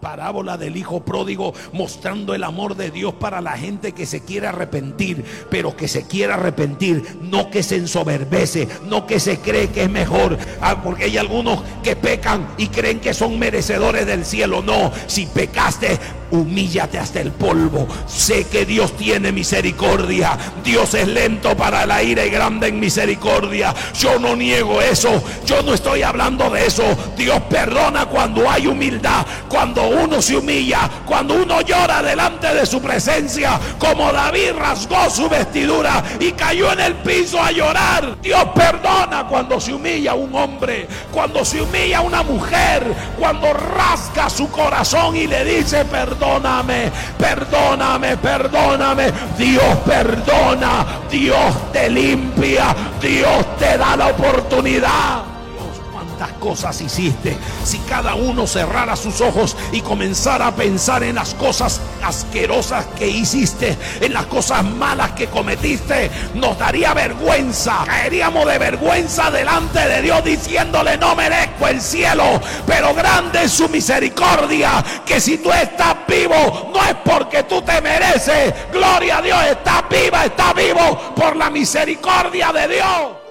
Parábola del hijo pródigo mostrando el amor de Dios para la gente que se quiere arrepentir, pero que se quiere arrepentir, no que se ensoberbece, no que se cree que es mejor, Ah, porque hay algunos que pecan y creen que son merecedores del cielo. No, si pecaste, humíllate hasta el polvo. Sé que Dios tiene misericordia. Dios es lento para la ira y grande en misericordia. Yo no niego eso. Yo no estoy hablando de eso. Dios perdona cuando hay humildad, cuando uno se humilla, cuando uno llora delante de su presencia, como David rasgó su vestidura y cayó en el piso a llorar. Dios perdona cuando se humilla un hombre, cuando se humilla una mujer, cuando rasga su corazón y le dice perdóname, perdóname, perdóname. Dios perdona, Dios te limpia, Dios te da la oportunidad. Cuántas cosas hiciste. Si cada uno cerrara sus ojos y comenzara a pensar en las cosas asquerosas que hiciste, en las cosas malas que cometiste, nos daría vergüenza. Caeríamos de vergüenza delante de Dios diciéndole no merezco el cielo, pero grande es su misericordia, que si tú estás vivo no es porque tú te mereces. Gloria a Dios, estás viva, estás vivo por la misericordia de Dios.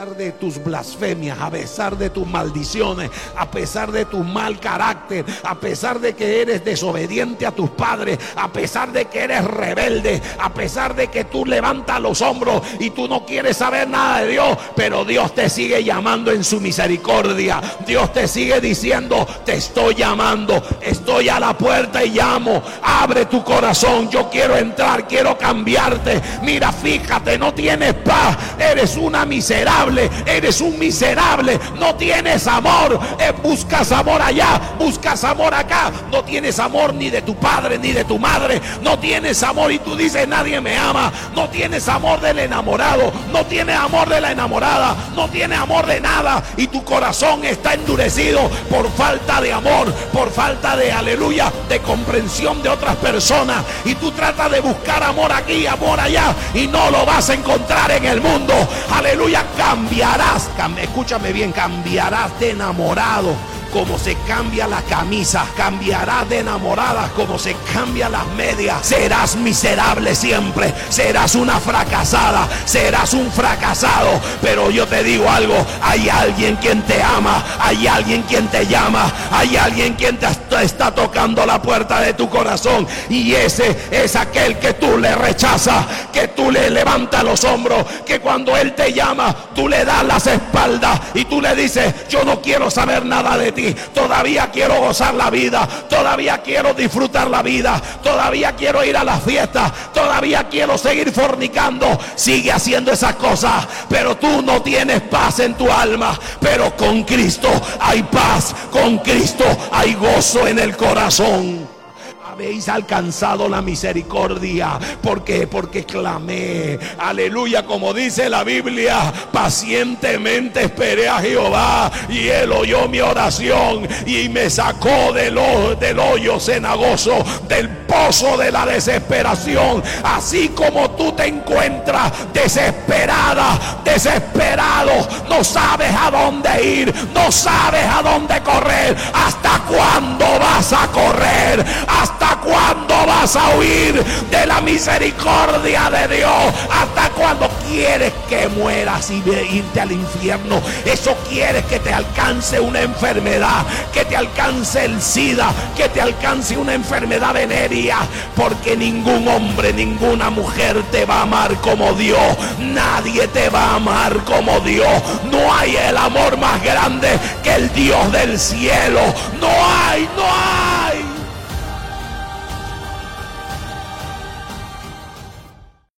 Pesar de tus blasfemias, a pesar de tus maldiciones, a pesar de tu mal carácter, a pesar de que eres desobediente a tus padres, a pesar de que eres rebelde, a pesar de que tú levantas los hombros y tú no quieres saber nada de Dios, pero Dios te sigue llamando en su misericordia. Dios te sigue diciendo, te estoy llamando, estoy a la puerta y llamo. Abre tu corazón, yo quiero entrar, quiero cambiarte. Mira, fíjate, no tienes paz, eres una miserable, eres un miserable, no tienes amor, Eh, buscas amor allá, buscas amor acá, no tienes amor ni de tu padre ni de tu madre, no tienes amor y tú dices nadie me ama, no tienes amor del enamorado, no tienes amor de la enamorada, no tienes amor de nada y tu corazón está endurecido por falta de amor, por falta de aleluya, de comprensión de otras personas y tú tratas de buscar amor aquí, amor allá y no lo vas a encontrar en el mundo. Aleluya, cambiarás, cam- escúchame bien, cambiarás de enamorado como se cambia la camisa, cambiarás de enamorada como se cambia las medias. Serás miserable siempre, serás una fracasada, serás un fracasado. Pero yo te digo algo, hay alguien quien te ama, hay alguien quien te llama, hay alguien quien te est- está tocando la puerta de tu corazón. Y ese es aquel que tú le rechazas, que tú le levantas los hombros, que cuando él te llama, tú le das las espaldas y tú le dices, yo no quiero saber nada de ti, todavía quiero gozar la vida, todavía quiero disfrutar la vida, todavía quiero ir a las fiestas, todavía quiero seguir fornicando, sigue haciendo esas cosas, pero tú no tienes paz en tu alma, pero con Cristo hay paz, con Cristo hay gozo en el corazón. Habéis alcanzado la misericordia. porque Porque clamé. Aleluya. Como dice la Biblia. Pacientemente esperé a Jehová. Y él oyó mi oración. Y me sacó del, del hoyo cenagoso. Del pozo de la desesperación. Así como tú te encuentras desesperada. Desesperado. No sabes a dónde ir. No sabes a dónde correr. ¿Hasta cuándo vas a correr? ¿Hasta cuándo vas a huir de la misericordia de Dios. Quieres que mueras y irte al infierno. Eso quieres que te alcance una enfermedad, que te alcance el SIDA, que te alcance una enfermedad venérea. Porque ningún hombre, ninguna mujer te va a amar como Dios. Nadie te va a amar como Dios. No hay el amor más grande que el Dios del cielo. No hay, no hay